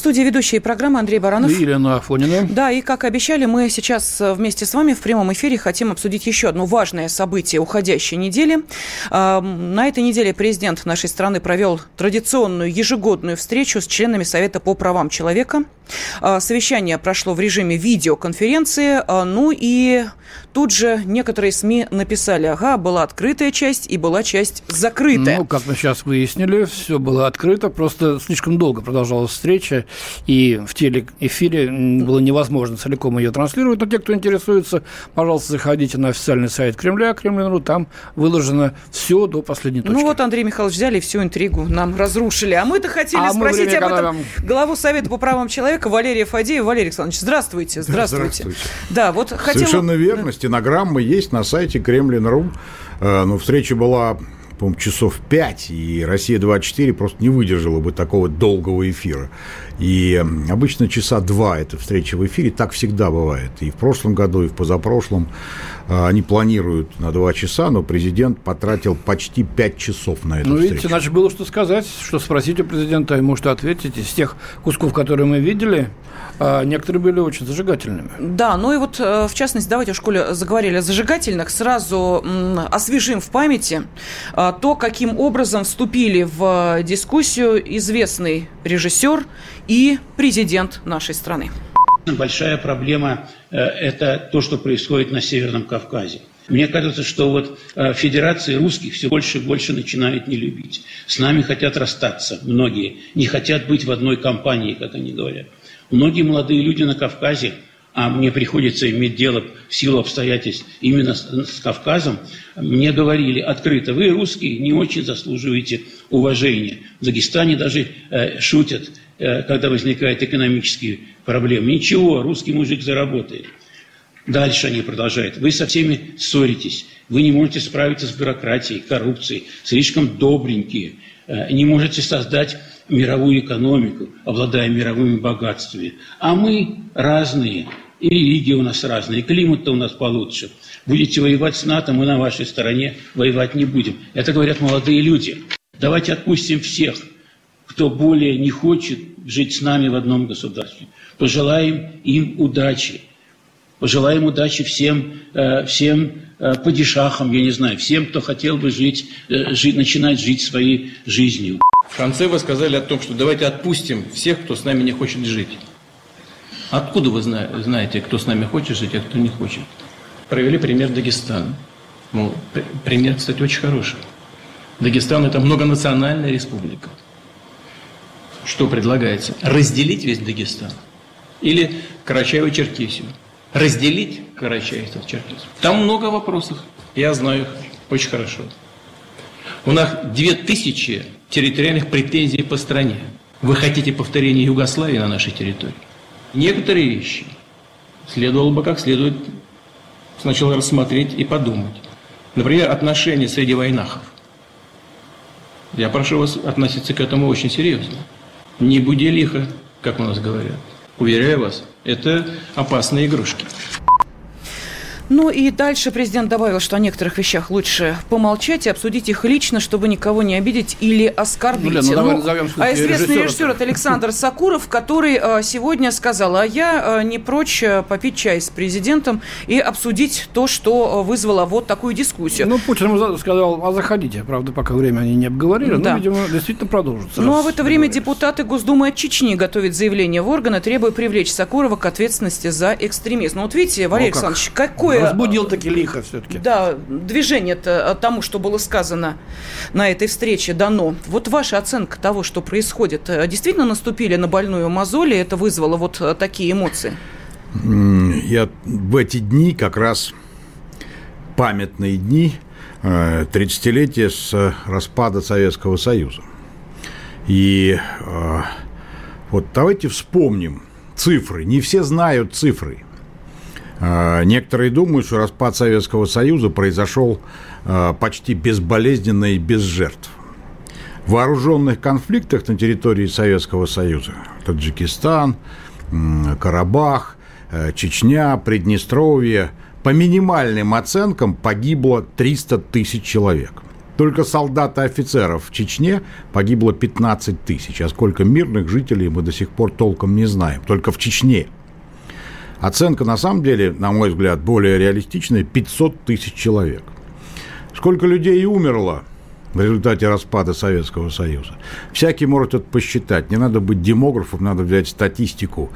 студии ведущие программы Андрей Баранов. И Елена Афонина. Да, и как обещали, мы сейчас э, вместе с вами в прямом эфире хотим обсудить еще одно важное событие уходящей недели. На этой неделе президент нашей страны провел традиционную ежегодную встречу с членами Совета по правам человека. А, совещание прошло в режиме видеоконференции. А, ну и тут же некоторые СМИ написали, ага, была открытая часть и была часть закрытая. Ну, как мы сейчас выяснили, все было открыто, просто слишком долго продолжалась встреча, и в телеэфире было невозможно целиком ее транслировать. Но те, кто интересуется, пожалуйста, заходите на официальный сайт Кремля, Кремль.ру, там выложено все до последней точки. Ну вот, Андрей Михайлович, взяли всю интригу, нам разрушили. А мы-то хотели а спросить об этом главу Совета по правам человека, Валерия Фадеева. Валерий Александрович, здравствуйте. Здравствуйте. здравствуйте. Да, вот хотела... Совершенно верно. Стенограмма есть на сайте Кремлин.ру. Э, ну, встреча была по-моему, часов 5, и «Россия-24» просто не выдержала бы такого долгого эфира. И обычно часа два эта встреча в эфире, так всегда бывает. И в прошлом году, и в позапрошлом они планируют на два часа, но президент потратил почти пять часов на эту ну, встречу. видите, иначе было что сказать, что спросить у президента, ему что ответить. Из тех кусков, которые мы видели, а, некоторые были очень зажигательными. Да, ну и вот, э, в частности, давайте в школе заговорили о зажигательных, сразу освежим в памяти а, то, каким образом вступили в дискуссию известный режиссер и президент нашей страны. Большая проблема э, – это то, что происходит на Северном Кавказе. Мне кажется, что вот э, Федерации русских все больше и больше начинают не любить. С нами хотят расстаться многие, не хотят быть в одной компании, как они говорят. Многие молодые люди на Кавказе а мне приходится иметь дело в силу обстоятельств именно с, с Кавказом, мне говорили открыто, вы, русские, не очень заслуживаете уважения. В Дагестане даже э, шутят, э, когда возникают экономические проблемы. Ничего, русский мужик заработает. Дальше они продолжают. Вы со всеми ссоритесь, вы не можете справиться с бюрократией, коррупцией, слишком добренькие, э, не можете создать мировую экономику, обладая мировыми богатствами. А мы разные, и религия у нас разная, и климат-то у нас получше. Будете воевать с НАТО, мы на вашей стороне воевать не будем. Это говорят молодые люди. Давайте отпустим всех, кто более не хочет жить с нами в одном государстве. Пожелаем им удачи. Пожелаем удачи всем, э, всем э, падишахам, я не знаю, всем, кто хотел бы жить, э, жить, начинать жить своей жизнью. В конце вы сказали о том, что давайте отпустим всех, кто с нами не хочет жить. Откуда вы знаете, кто с нами хочет жить, а кто не хочет? Провели пример Дагестана. Ну, пример, кстати, очень хороший. Дагестан – это многонациональная республика. Что предлагается? Разделить весь Дагестан. Или Карачаево-Черкесию. Разделить Карачаево-Черкесию. Там много вопросов. Я знаю их очень хорошо. У нас две тысячи территориальных претензий по стране. Вы хотите повторения Югославии на нашей территории? Некоторые вещи следовало бы как следует сначала рассмотреть и подумать. Например, отношения среди войнахов. Я прошу вас относиться к этому очень серьезно. Не буди лихо, как у нас говорят. Уверяю вас, это опасные игрушки. Ну и дальше президент добавил, что о некоторых вещах лучше помолчать и обсудить их лично, чтобы никого не обидеть или оскорбить. Ну, Лен, ну, давай ну, назовем а известный режиссер это Александр Сакуров, который э, сегодня сказал, а я э, не прочь э, попить чай с президентом и обсудить то, что вызвало вот такую дискуссию. Ну, Путин ему сказал, а заходите. Правда, пока время они не обговорили, да. но, видимо, действительно продолжится. Ну, а в это время депутаты Госдумы от Чечни готовят заявление в органы, требуя привлечь Сакурова к ответственности за экстремизм. Ну, вот видите, Валерий ну, Александрович, какое Разбудил таки лихо все-таки. Да, движение-то тому, что было сказано на этой встрече, дано. Вот ваша оценка того, что происходит, э, действительно наступили на больную мозоль, и это вызвало вот э, такие эмоции? Я в эти дни, как раз памятные дни, 30-летие э, с распада Советского Союза. И вот давайте вспомним цифры. Не все знают цифры – некоторые думают, что распад Советского Союза произошел э, почти безболезненно и без жертв. В вооруженных конфликтах на территории Советского Союза, Таджикистан, Карабах, э, Чечня, Приднестровье, по минимальным оценкам погибло 300 тысяч человек. Только солдат и офицеров в Чечне погибло 15 тысяч, а сколько мирных жителей мы до сих пор толком не знаем. Только в Чечне – Оценка, на самом деле, на мой взгляд, более реалистичная – 500 тысяч человек. Сколько людей умерло в результате распада Советского Союза. Всякий может это посчитать. Не надо быть демографом, надо взять статистику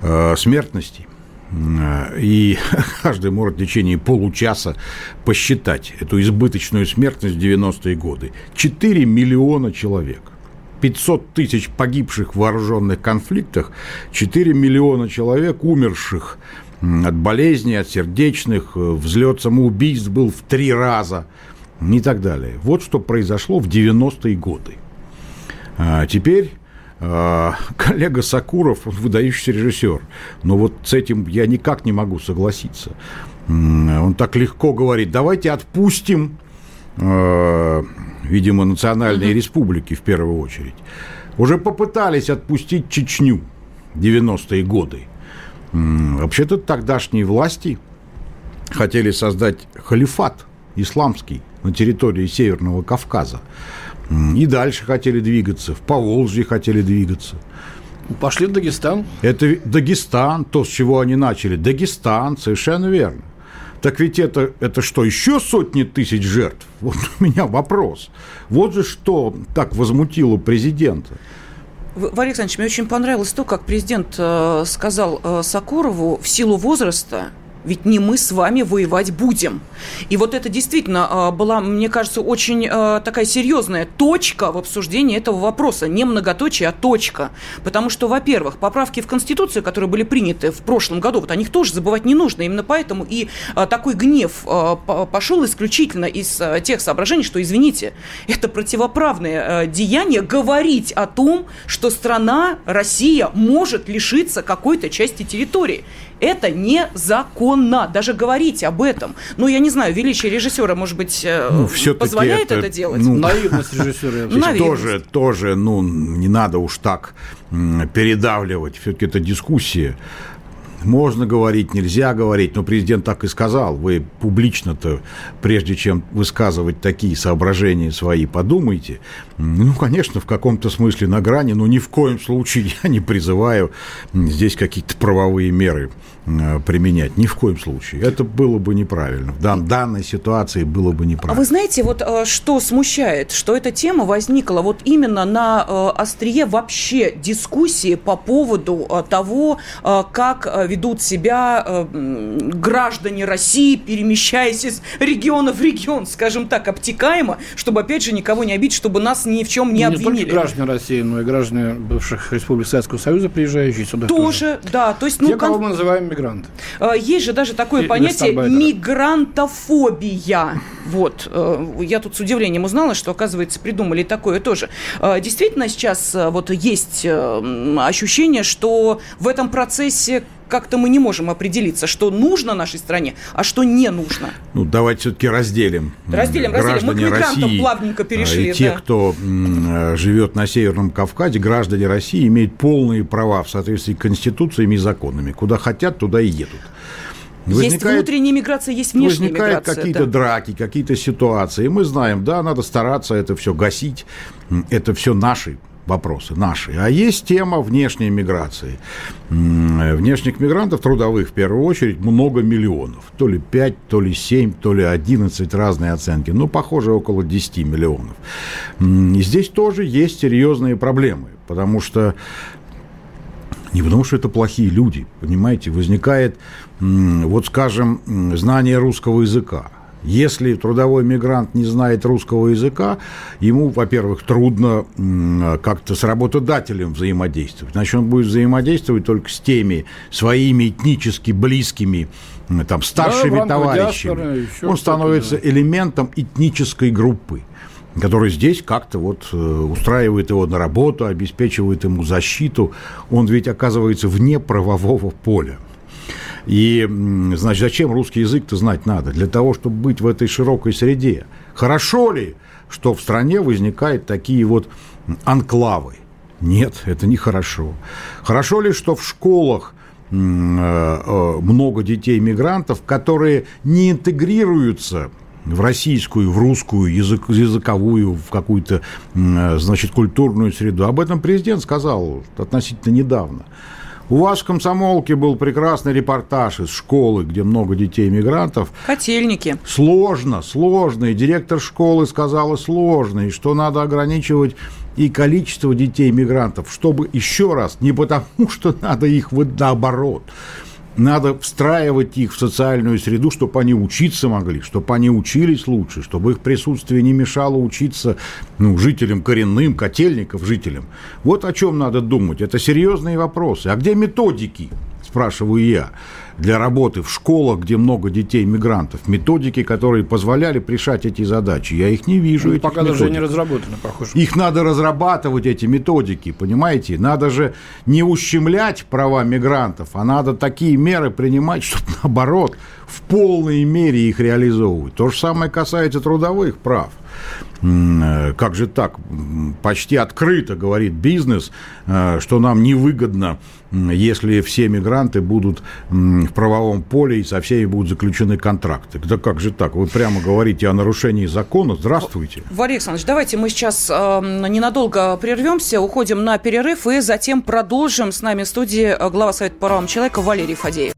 э, смертности. Э, и каждый может в течение получаса посчитать эту избыточную смертность в 90-е годы. 4 миллиона человек – 500 тысяч погибших в вооруженных конфликтах, 4 миллиона человек умерших от болезней, от сердечных, э, взлет самоубийств был в три раза и так далее. Вот что произошло в 90-е годы. А теперь а, коллега Сакуров, он выдающийся режиссер, но вот с этим я никак не могу согласиться. Он так легко говорит, давайте отпустим а, видимо, национальные республики в первую очередь, уже попытались отпустить Чечню 90-е годы. Вообще-то тогдашние власти хотели создать халифат исламский на территории Северного Кавказа. И дальше хотели двигаться, в Поволжье хотели двигаться. Пошли в Дагестан. Это Дагестан, то, с чего они начали. Дагестан, совершенно верно. Так ведь это, это что, еще сотни тысяч жертв? Вот у меня вопрос. Вот же что так возмутило президента. Валерий Александрович, мне очень понравилось то, как президент э, сказал э, Сокурову в силу возраста ведь не мы с вами воевать будем. И вот это действительно а, была, мне кажется, очень а, такая серьезная точка в обсуждении этого вопроса. Не многоточие, а точка. Потому что, во-первых, поправки в Конституцию, которые были приняты в прошлом году, вот о них тоже забывать не нужно. Именно поэтому и а, такой гнев пошел исключительно из тех соображений, что, извините, это противоправное деяние говорить о том, что страна, Россия, может лишиться какой-то части территории. Это незаконно. Даже говорить об этом. Ну, я не знаю, величие режиссера, может быть, э, ну, позволяет это, это делать? Ну, Наивность режиссера. Наивность. Тоже, тоже, ну, не надо уж так передавливать. Все-таки это дискуссия можно говорить, нельзя говорить, но президент так и сказал. Вы публично-то, прежде чем высказывать такие соображения свои, подумайте. Ну, конечно, в каком-то смысле на грани, но ни в коем случае я не призываю здесь какие-то правовые меры Э, применять. Ни в коем случае. Это было бы неправильно. В дан, данной ситуации было бы неправильно. А вы знаете, вот э, что смущает, что эта тема возникла вот именно на э, острие вообще дискуссии по поводу того, как ведут себя граждане России, перемещаясь из региона в регион, скажем так, обтекаемо, чтобы, опять же, никого не обидеть, чтобы нас ни в чем не ну, обвинили. Не только граждане России, но и граждане бывших республик Советского Союза, приезжающие сюда. Тоже, тоже. да. То есть, ну, Те, кон... кого мы называем мигранты. А, есть же даже такое Или понятие мигрантофобия. Вот. Э, я тут с удивлением узнала, что, оказывается, придумали такое тоже. Действительно, сейчас э, вот есть э, ощущение, что в этом процессе как-то мы не можем определиться, что нужно нашей стране, а что не нужно. Ну, давайте все-таки разделим. Разделим, разделим. Мы к мигрантам России, плавненько перешли. И те, да. кто живет на Северном Кавказе, граждане России имеют полные права в соответствии с конституциями и законами. Куда хотят, туда и едут. Возникает, есть внутренняя миграция, есть внешняя возникают миграция. какие-то да. драки, какие-то ситуации. И мы знаем, да, надо стараться это все гасить. Это все наши вопросы наши. А есть тема внешней миграции. Внешних мигрантов, трудовых в первую очередь, много миллионов. То ли 5, то ли 7, то ли 11, разные оценки. Ну, похоже, около 10 миллионов. И здесь тоже есть серьезные проблемы, потому что не потому, что это плохие люди, понимаете, возникает, вот скажем, знание русского языка. Если трудовой мигрант не знает русского языка, ему, во-первых, трудно как-то с работодателем взаимодействовать. Значит, он будет взаимодействовать только с теми своими этнически близкими там, старшими да, товарищами. Он становится элементом этнической группы который здесь как-то вот э, устраивает его на работу, обеспечивает ему защиту. Он ведь оказывается вне правового поля. И, значит, зачем русский язык-то знать надо? Для того, чтобы быть в этой широкой среде. Хорошо ли, что в стране возникают такие вот анклавы? Нет, это нехорошо. Хорошо ли, что в школах э, э, много детей-мигрантов, которые не интегрируются в российскую, в русскую, язык, языковую, в какую-то, э, значит, культурную среду. Об этом президент сказал относительно недавно. У вас в комсомолке был прекрасный репортаж из школы, где много детей-мигрантов. Котельники. Сложно, сложно. И директор школы сказала сложно, и что надо ограничивать и количество детей-мигрантов, чтобы еще раз, не потому что надо их вот наоборот, надо встраивать их в социальную среду, чтобы они учиться могли, чтобы они учились лучше, чтобы их присутствие не мешало учиться ну, жителям коренным, котельников жителям. Вот о чем надо думать. Это серьезные вопросы. А где методики, спрашиваю я? для работы в школах, где много детей-мигрантов, методики, которые позволяли решать эти задачи. Я их не вижу. Ну, пока методик. даже не разработаны, похоже. Их надо разрабатывать, эти методики, понимаете? Надо же не ущемлять права мигрантов, а надо такие меры принимать, чтобы, наоборот, в полной мере их реализовывать. То же самое касается трудовых прав. Э, как же так? Почти открыто говорит бизнес, э, что нам невыгодно, если все мигранты будут в правовом поле и со всеми будут заключены контракты. Да как же так? Вы прямо говорите о нарушении закона. Здравствуйте. Валерий Александрович, давайте мы сейчас э, ненадолго прервемся, уходим на перерыв и затем продолжим. С нами в студии глава Совета по правам человека Валерий Фадеев.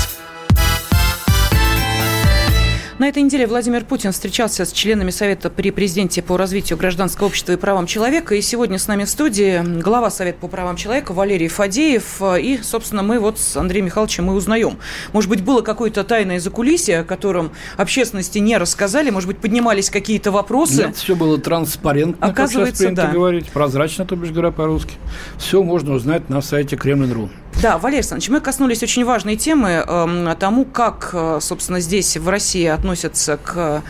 На этой неделе Владимир Путин встречался с членами Совета при президенте по развитию гражданского общества и правам человека. И сегодня с нами в студии глава Совета по правам человека Валерий Фадеев. И, собственно, мы вот с Андреем Михайловичем мы узнаем. Может быть, было какое-то тайное закулисье, о котором общественности не рассказали? Может быть, поднимались какие-то вопросы? Нет, все было транспарентно, Оказывается, как да. говорить. Прозрачно, то бишь говоря по-русски. Все можно узнать на сайте Кремлин.ру. Да, Валерий Александрович, мы коснулись очень важной темы э, тому, как, э, собственно, здесь в России относятся к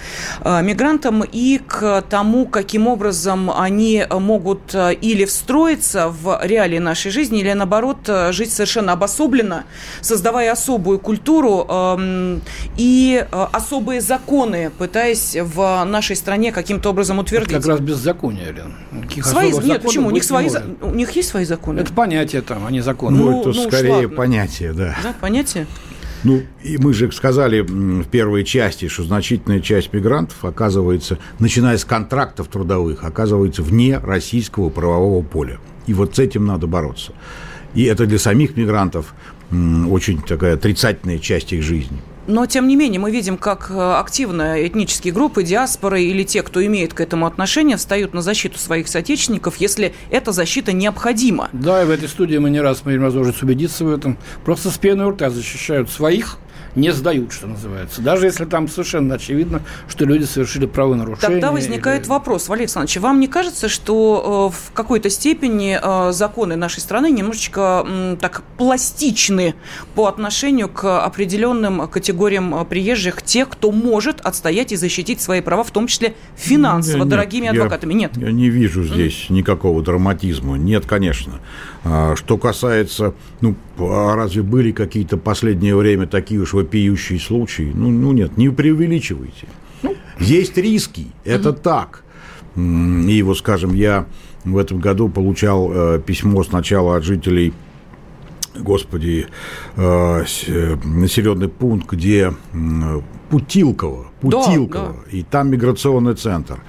э, мигрантам и к тому, каким образом они могут э, или встроиться в реалии нашей жизни, или, наоборот, э, жить совершенно обособленно, создавая особую культуру э, и э, особые законы, пытаясь в нашей стране каким-то образом утвердить. Это как раз беззаконие, Лен. Свои, нет, почему? У них, свои, у них есть свои законы. Это понятие там, а не законы. Ну, ну, скорее ладно. понятие, да. Да, понятие. Ну, и мы же сказали в первой части, что значительная часть мигрантов оказывается, начиная с контрактов трудовых, оказывается вне российского правового поля. И вот с этим надо бороться. И это для самих мигрантов очень такая отрицательная часть их жизни. Но, тем не менее, мы видим, как э, активно этнические группы, диаспоры или те, кто имеет к этому отношение, встают на защиту своих соотечественников, если эта защита необходима. Да, и в этой студии мы не раз имеем возможность убедиться в этом. Просто с пеной у рта защищают своих – не сдают, что называется. Даже если там совершенно очевидно, что люди совершили правонарушение. Тогда возникает или... вопрос, Валерий Александрович, вам не кажется, что э, в какой-то степени э, законы нашей страны немножечко так пластичны по отношению к определенным категориям э, приезжих, тех, кто может отстоять и защитить свои права, в том числе финансово, нет, дорогими адвокатами? Нет. Я не вижу здесь mm. никакого драматизма. Нет, конечно. А, что касается, ну, а разве были какие-то последнее время такие уж вопиющие случаи? Ну, ну нет, не преувеличивайте. Ну. Есть риски, это угу. так. И вот, скажем, я в этом году получал э, письмо сначала от жителей господи, э, э, населенный пункт, где Путилково, Путилково, да, да. и там миграционный центр.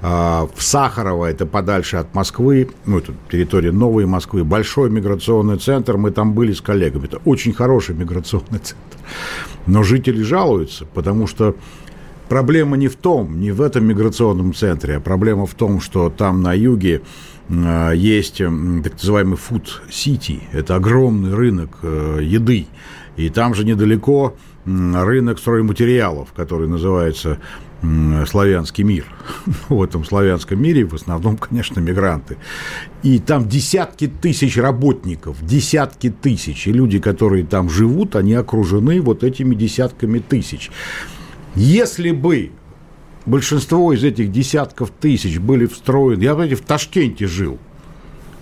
А, в Сахарово, это подальше от Москвы, ну, это территория Новой Москвы, большой миграционный центр, мы там были с коллегами, это очень хороший миграционный центр. Но жители жалуются, потому что проблема не в том, не в этом миграционном центре, а проблема в том, что там на юге а, есть так называемый food city, это огромный рынок э, еды, И там же недалеко рынок стройматериалов, который называется славянский мир. В этом славянском мире в основном, конечно, мигранты. И там десятки тысяч работников, десятки тысяч. И люди, которые там живут, они окружены вот этими десятками тысяч. Если бы большинство из этих десятков тысяч были встроены... Я, знаете, в Ташкенте жил.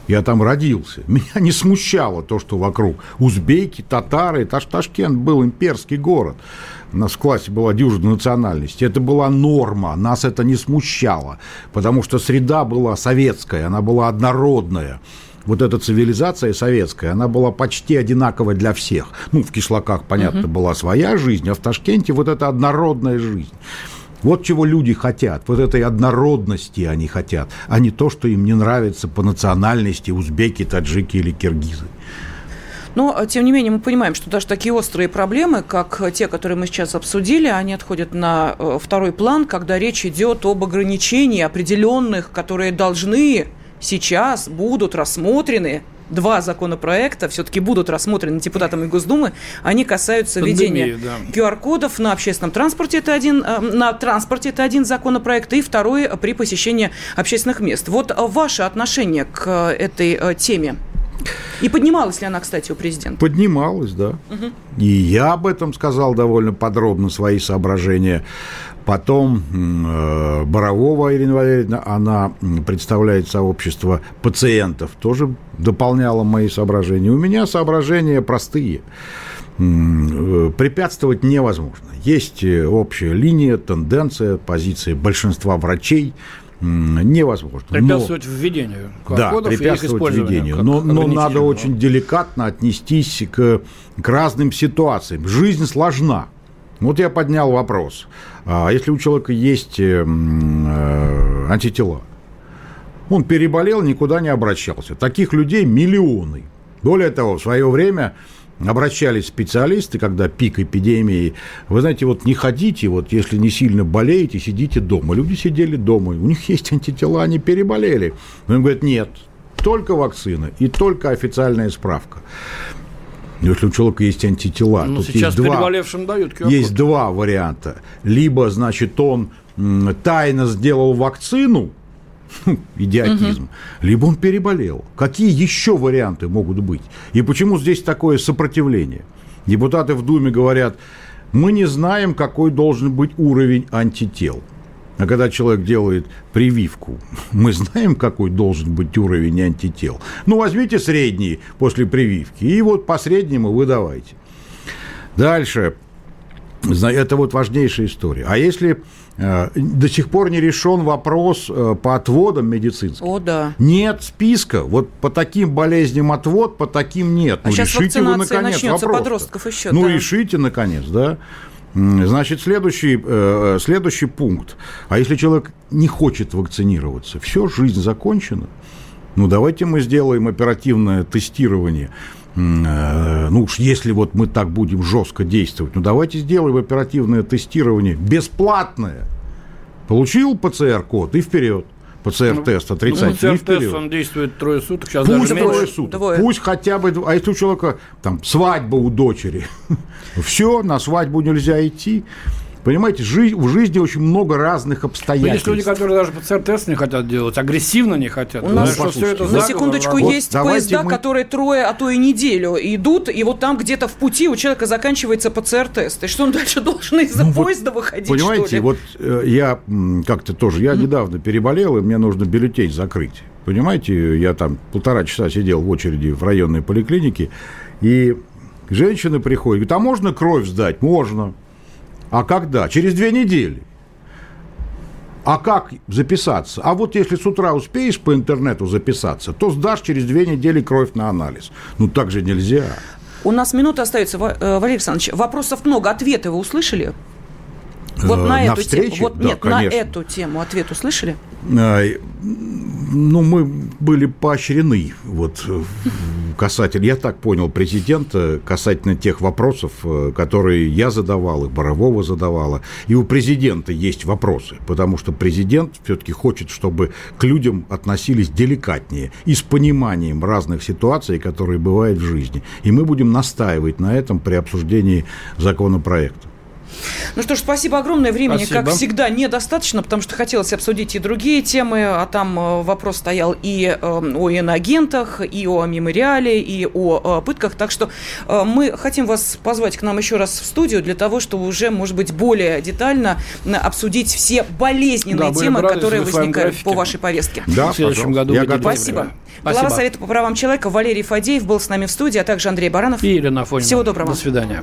Я там родился. Меня не смущало то, что вокруг узбеки, татары. Таш Ташкент был имперский город. У нас в классе была дюжина национальности. Это была норма. Нас это не смущало. Потому что среда была советская, она была однородная вот эта цивилизация советская, она была почти одинаковая для всех. Ну, в кишлаках, понятно, угу. была своя жизнь, а в Ташкенте вот эта однородная жизнь. Вот чего люди хотят, вот этой однородности они хотят, а не то, что им не нравится по национальности узбеки, таджики или киргизы. Но, тем не менее, мы понимаем, что даже такие острые проблемы, как те, которые мы сейчас обсудили, они отходят на э, второй план, когда речь идет об ограничении определенных, которые должны сейчас будут рассмотрены два законопроекта все-таки будут рассмотрены депутатами Госдумы. Они касаются введения да. QR-кодов на общественном транспорте. Это один, э, на транспорте это один законопроект. И второй при посещении общественных мест. Вот ваше отношение к этой э, теме? И поднималась ли она, кстати, у президента? Поднималась, да. Угу. И я об этом сказал довольно подробно, свои соображения. Потом э, Борового Ирина Валерьевна, она представляет сообщество пациентов, тоже дополняла мои соображения. У меня соображения простые. Э, препятствовать невозможно. Есть э, общая линия, тенденция, позиция большинства врачей – невозможно. Препятствовать но, введению Да, препятствовать введению. Но, но надо очень деликатно отнестись к, к разным ситуациям. Жизнь сложна. Вот я поднял вопрос. А если у человека есть э, э, антитела, он переболел, никуда не обращался. Таких людей миллионы. Более того, в свое время обращались специалисты, когда пик эпидемии, вы знаете, вот не ходите, вот если не сильно болеете, сидите дома. Люди сидели дома, у них есть антитела, они переболели. Но им говорят, нет, только вакцина и только официальная справка. Если у человека есть антитела, ну, тут сейчас есть два, дают есть два варианта. Либо, значит, он тайно сделал вакцину, идиотизм, угу. либо он переболел. Какие еще варианты могут быть? И почему здесь такое сопротивление? Депутаты в Думе говорят, мы не знаем, какой должен быть уровень антител. А когда человек делает прививку, мы знаем, какой должен быть уровень антител. Ну, возьмите средний после прививки, и вот по среднему вы давайте. Дальше. Это вот важнейшая история. А если до сих пор не решен вопрос э, по отводам медицинским. О, да. Нет списка. Вот по таким болезням отвод, по таким нет. А ну, сейчас решите вы, наконец, вопрос. подростков еще. Ну, да. решите, наконец, да. Значит, следующий, э, следующий пункт. А если человек не хочет вакцинироваться, все, жизнь закончена. Ну, давайте мы сделаем оперативное тестирование ну уж если вот мы так будем жестко действовать, ну давайте сделаем оперативное тестирование бесплатное. Получил ПЦР-код и вперед. ПЦР-тест ну, отрицательный. Ну, ПЦР-тест, он действует трое суток. Сейчас Пусть трое суток. Двое. Пусть хотя бы... А если у человека там свадьба у дочери, все, на свадьбу нельзя идти. Понимаете, в жизни очень много разных обстоятельств. Есть люди, которые даже ПЦР-тест не хотят делать, агрессивно не хотят. У нас, что все это на секундочку, вот есть поезда, мы... которые трое, а то и неделю идут, и вот там где-то в пути у человека заканчивается ПЦР-тест. И что он дальше должен из-за ну, поезда вот, выходить, Понимаете, вот э, я как-то тоже, я mm. недавно переболел, и мне нужно бюллетень закрыть. Понимаете, я там полтора часа сидел в очереди в районной поликлинике, и женщины приходят, говорят, а можно кровь сдать? Можно. А когда? Через две недели. А как записаться? А вот если с утра успеешь по интернету записаться, то сдашь через две недели кровь на анализ. Ну так же нельзя. У нас минута остается, э, Валерий Александрович. Вопросов много. Ответы вы услышали? Вот на, на эту встрече? тему. Вот, да, нет, конечно. на эту тему ответ услышали? Ну, мы были поощрены вот касательно, я так понял президента, касательно тех вопросов, э, которые я задавал, и Борового задавала. И у президента есть вопросы, потому что президент все-таки хочет, чтобы к людям относились деликатнее и с пониманием разных ситуаций, которые бывают в жизни. И мы будем настаивать на этом при обсуждении законопроекта. Ну что ж, спасибо огромное. Времени, Спасибо. как всегда, недостаточно, потому что хотелось обсудить и другие темы. А там э, вопрос стоял и э, о иноагентах, и о мемориале, и о э, пытках. Так что э, мы хотим вас позвать к нам еще раз в студию для того, чтобы уже, может быть, более детально обсудить все болезненные Да, темы, которые возникают по вашей повестке. Да, В следующем году Я готов. Спасибо. время. Глава Спасибо. Совета по правам человека Валерий Фадеев был с нами в студии, а также Андрей Баранов. И Елена Афонина. Всего доброго. До свидания.